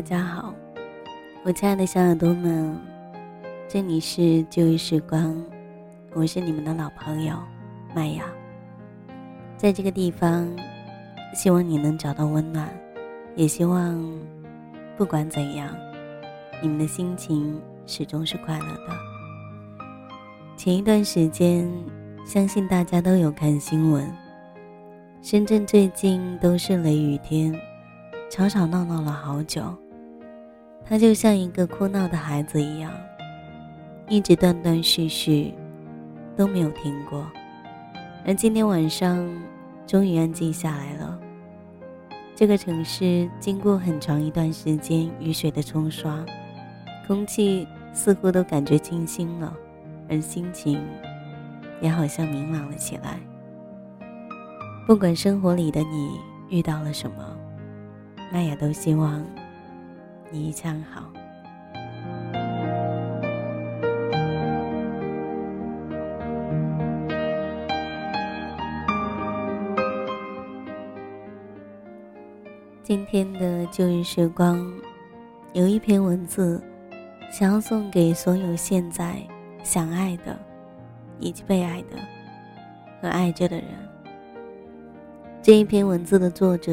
大家好，我亲爱的小耳朵们，这里是旧日时光，我是你们的老朋友麦雅。在这个地方，希望你能找到温暖，也希望不管怎样，你们的心情始终是快乐的。前一段时间，相信大家都有看新闻，深圳最近都是雷雨天。吵吵闹闹了好久，他就像一个哭闹的孩子一样，一直断断续续都没有停过。而今天晚上终于安静下来了。这个城市经过很长一段时间雨水的冲刷，空气似乎都感觉清新了，而心情也好像明朗了起来。不管生活里的你遇到了什么。麦雅都希望一切好。今天的旧日时光，有一篇文字，想要送给所有现在想爱的，以及被爱的和爱着的人。这一篇文字的作者。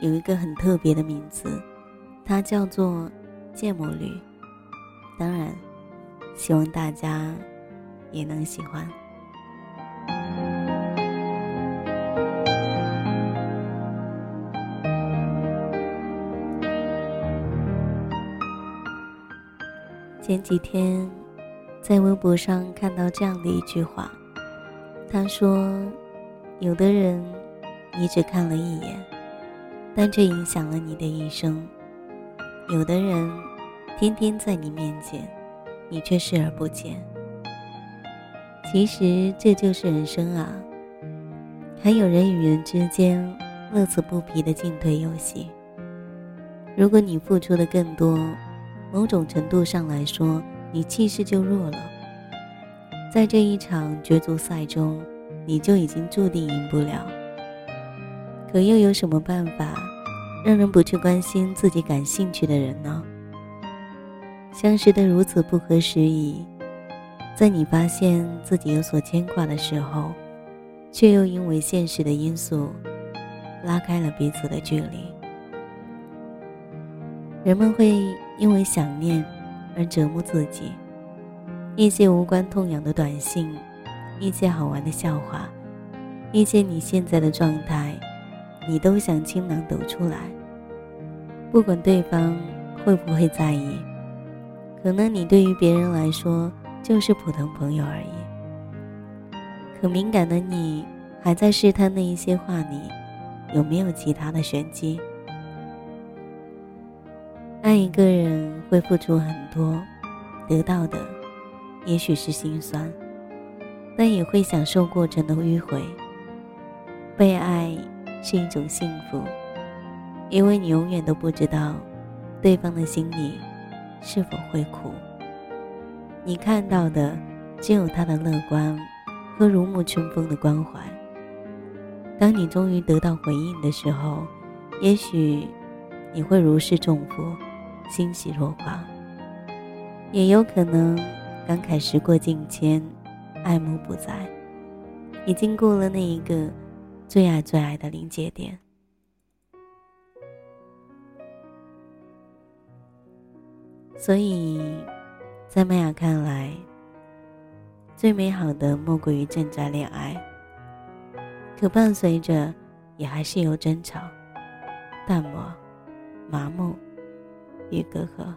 有一个很特别的名字，它叫做芥末绿。当然，希望大家也能喜欢。前几天在微博上看到这样的一句话，他说：“有的人，你只看了一眼。”但却影响了你的一生。有的人天天在你面前，你却视而不见。其实这就是人生啊，还有人与人之间乐此不疲的进退游戏。如果你付出的更多，某种程度上来说，你气势就弱了。在这一场角逐赛中，你就已经注定赢不了。可又有什么办法，让人不去关心自己感兴趣的人呢？相识的如此不合时宜，在你发现自己有所牵挂的时候，却又因为现实的因素，拉开了彼此的距离。人们会因为想念而折磨自己，一些无关痛痒的短信，一些好玩的笑话，一些你现在的状态。你都想倾囊抖出来，不管对方会不会在意，可能你对于别人来说就是普通朋友而已。可敏感的你还在试探那一些话里有没有其他的玄机。爱一个人会付出很多，得到的也许是心酸，但也会享受过程的迂回。被爱。是一种幸福，因为你永远都不知道对方的心里是否会苦。你看到的只有他的乐观和如沐春风的关怀。当你终于得到回应的时候，也许你会如释重负，欣喜若狂；也有可能感慨时过境迁，爱慕不在，已经过了那一个。最爱最爱的临界点，所以，在麦雅看来，最美好的莫过于正在恋爱。可伴随着，也还是有争吵、淡漠、麻木与隔阂。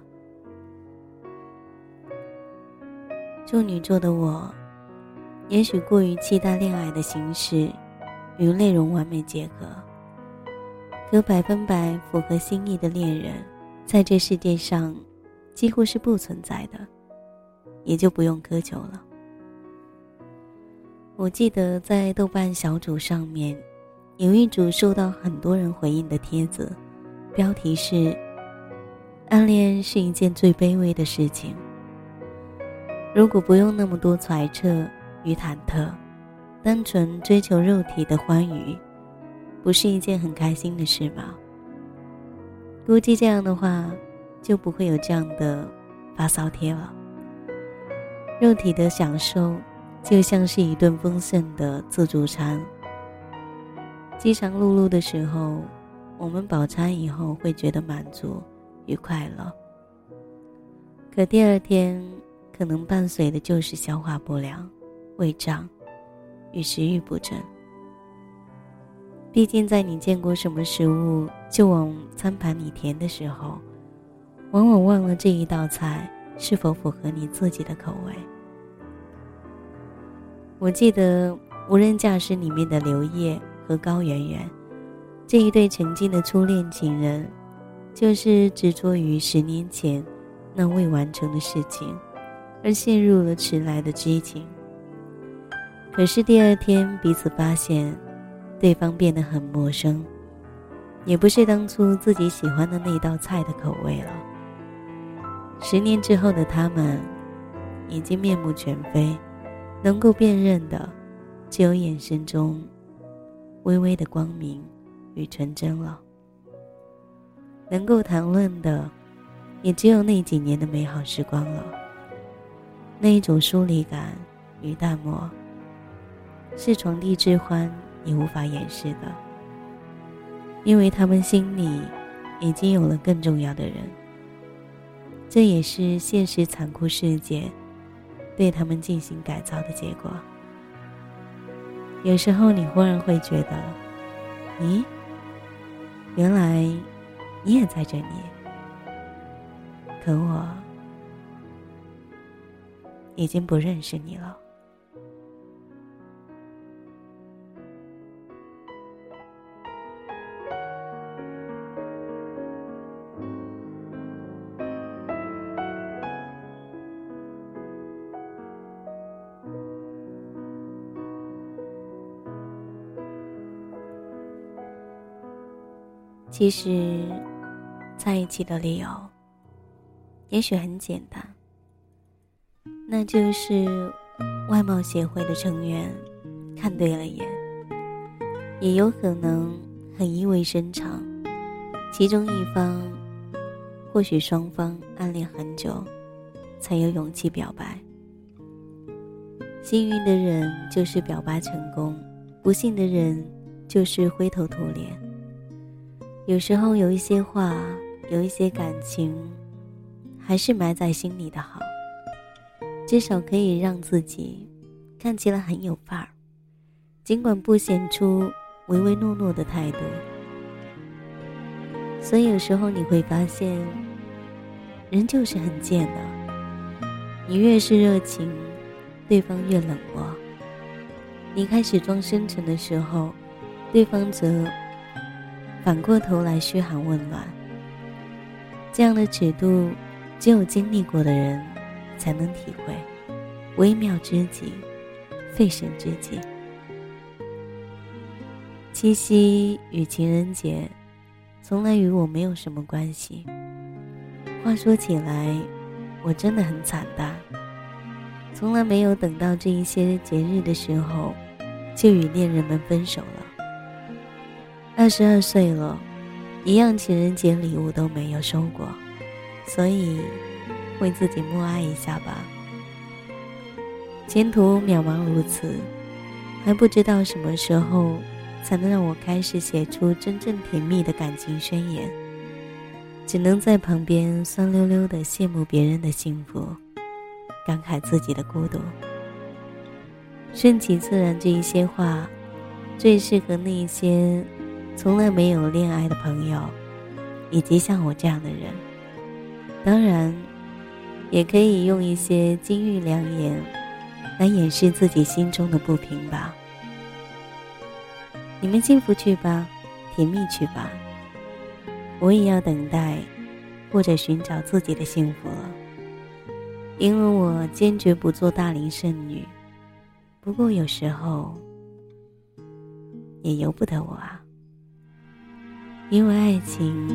处女座的我，也许过于期待恋爱的形式。与内容完美结合，可百分百符合心意的恋人，在这世界上几乎是不存在的，也就不用苛求了。我记得在豆瓣小组上面，有一组受到很多人回应的帖子，标题是“暗恋是一件最卑微的事情”。如果不用那么多揣测与忐忑。单纯追求肉体的欢愉，不是一件很开心的事吗？估计这样的话，就不会有这样的发烧贴了。肉体的享受，就像是一顿丰盛的自助餐。饥肠辘辘的时候，我们饱餐以后会觉得满足与快乐。可第二天，可能伴随的就是消化不良、胃胀与食欲不振。毕竟，在你见过什么食物就往餐盘里填的时候，往往忘了这一道菜是否符合你自己的口味。我记得《无人驾驶》里面的刘烨和高圆圆这一对曾经的初恋情人，就是执着于十年前那未完成的事情，而陷入了迟来的激情。可是第二天，彼此发现。对方变得很陌生，也不是当初自己喜欢的那道菜的口味了。十年之后的他们，已经面目全非，能够辨认的，只有眼神中微微的光明与纯真了。能够谈论的，也只有那几年的美好时光了。那一种疏离感与淡漠，是床笫之欢。你无法掩饰的，因为他们心里已经有了更重要的人。这也是现实残酷世界对他们进行改造的结果。有时候你忽然会觉得，咦，原来你也在这里，可我已经不认识你了。其实，在一起的理由，也许很简单，那就是外貌协会的成员看对了眼，也有可能很意味深长，其中一方或许双方暗恋很久，才有勇气表白。幸运的人就是表白成功，不幸的人就是灰头土脸。有时候有一些话，有一些感情，还是埋在心里的好，至少可以让自己看起来很有范儿，尽管不显出唯唯诺诺的态度。所以有时候你会发现，人就是很贱的，你越是热情，对方越冷漠；你开始装深沉的时候，对方则。反过头来嘘寒问暖，这样的尺度，只有经历过的人才能体会。微妙之极，费神之极。七夕与情人节，从来与我没有什么关系。话说起来，我真的很惨淡，从来没有等到这一些节日的时候，就与恋人们分手了。二十二岁了，一样情人节礼物都没有收过，所以为自己默哀一下吧。前途渺茫如此，还不知道什么时候才能让我开始写出真正甜蜜的感情宣言，只能在旁边酸溜溜的羡慕别人的幸福，感慨自己的孤独。顺其自然这一些话，最适合那些。从来没有恋爱的朋友，以及像我这样的人，当然，也可以用一些金玉良言来掩饰自己心中的不平吧。你们幸福去吧，甜蜜去吧。我也要等待，或者寻找自己的幸福了。因为我坚决不做大龄剩女，不过有时候也由不得我啊。因为爱情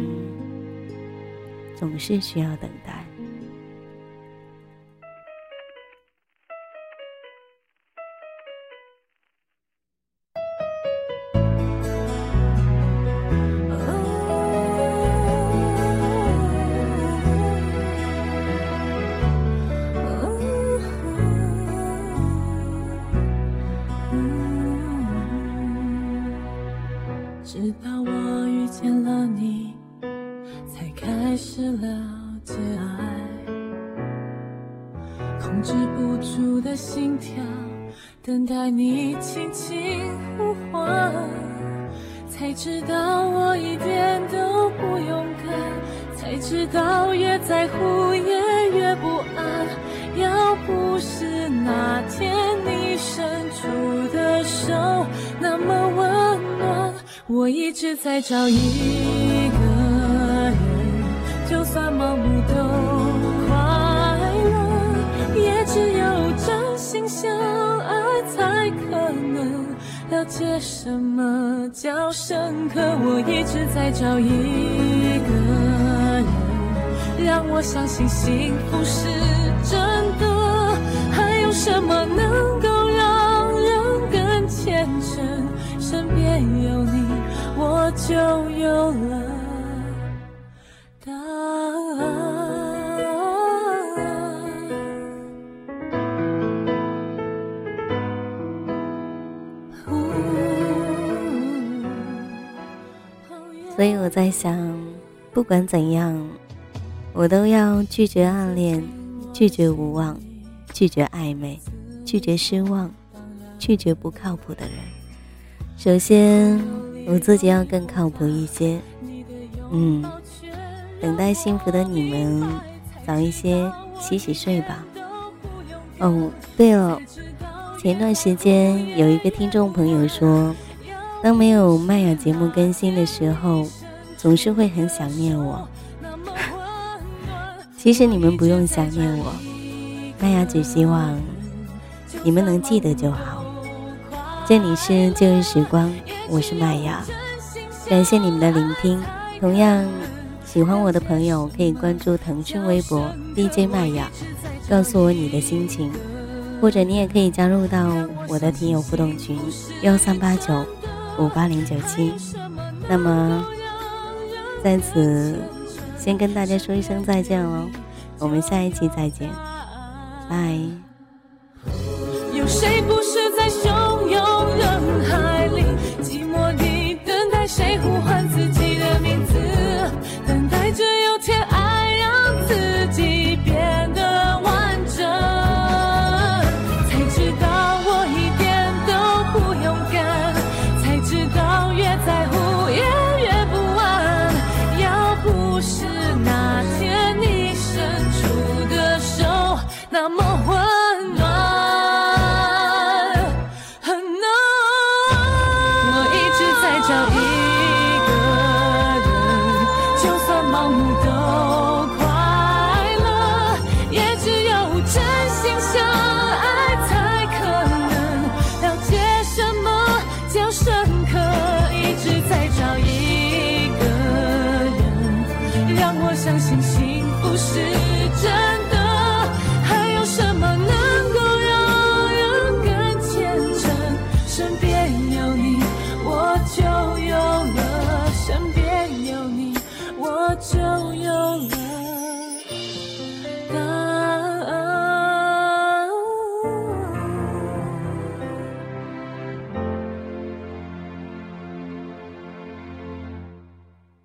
总是需要等待。你轻轻呼唤，才知道我一点都不勇敢，才知道越在乎也越不安。要不是那天你伸出的手那么温暖，我一直在找一个人，就算盲目都快乐，也只有真心相了解什么叫深刻。我一直在找一个人，让我相信幸福是真的。还有什么能够让人更虔诚？身边有你，我就有了所以我在想，不管怎样，我都要拒绝暗恋，拒绝无望，拒绝暧昧，拒绝失望，拒绝不靠谱的人。首先，我自己要更靠谱一些。嗯，等待幸福的你们早一些洗洗睡吧。哦，对了，前段时间有一个听众朋友说，当没有麦雅节目更新的时候，总是会很想念我。其实你们不用想念我，麦雅只希望你们能记得就好。这里是旧日时光，我是麦雅，感谢你们的聆听。同样喜欢我的朋友可以关注腾讯微博 DJ 麦雅，告诉我你的心情，或者你也可以加入到我的听友互动群幺三八九五八零九七。那么在此先跟大家说一声再见喽，我们下一期再见，拜。有谁不是那么温暖。我一直在找一个人，就算盲目都快乐，也只有真心相爱才可能了解什么叫深刻。一直在找一个人，让我相信幸福是。